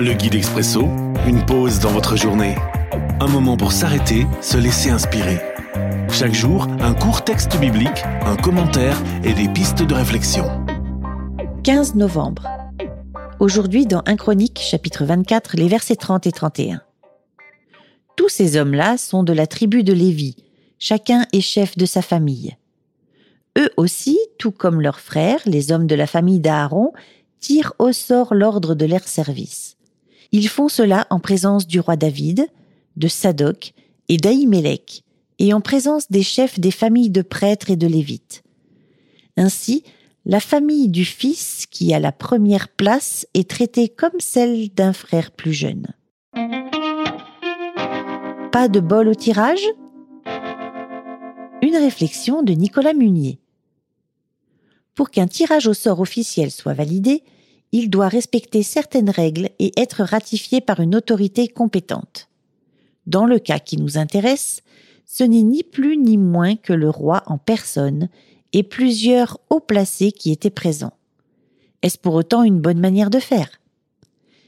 Le guide expresso, une pause dans votre journée. Un moment pour s'arrêter, se laisser inspirer. Chaque jour, un court texte biblique, un commentaire et des pistes de réflexion. 15 novembre. Aujourd'hui, dans 1 Chronique, chapitre 24, les versets 30 et 31. Tous ces hommes-là sont de la tribu de Lévi, chacun est chef de sa famille. Eux aussi, tout comme leurs frères, les hommes de la famille d'Aaron, tirent au sort l'ordre de leur service. Ils font cela en présence du roi David, de Sadoc et d'Ahimelech, et en présence des chefs des familles de prêtres et de lévites. Ainsi, la famille du fils qui a la première place est traitée comme celle d'un frère plus jeune. Pas de bol au tirage? Une réflexion de Nicolas Munier. Pour qu'un tirage au sort officiel soit validé, il doit respecter certaines règles et être ratifié par une autorité compétente. Dans le cas qui nous intéresse, ce n'est ni plus ni moins que le roi en personne et plusieurs hauts placés qui étaient présents. Est-ce pour autant une bonne manière de faire?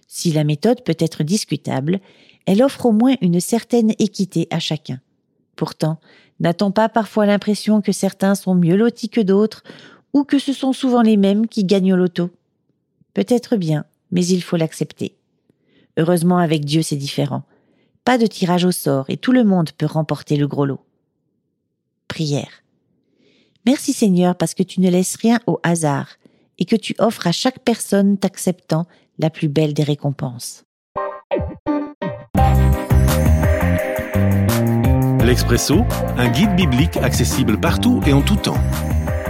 Si la méthode peut être discutable, elle offre au moins une certaine équité à chacun. Pourtant, n'a-t-on pas parfois l'impression que certains sont mieux lotis que d'autres ou que ce sont souvent les mêmes qui gagnent au loto? Peut-être bien, mais il faut l'accepter. Heureusement avec Dieu c'est différent. Pas de tirage au sort et tout le monde peut remporter le gros lot. Prière. Merci Seigneur parce que tu ne laisses rien au hasard et que tu offres à chaque personne t'acceptant la plus belle des récompenses. L'Expresso, un guide biblique accessible partout et en tout temps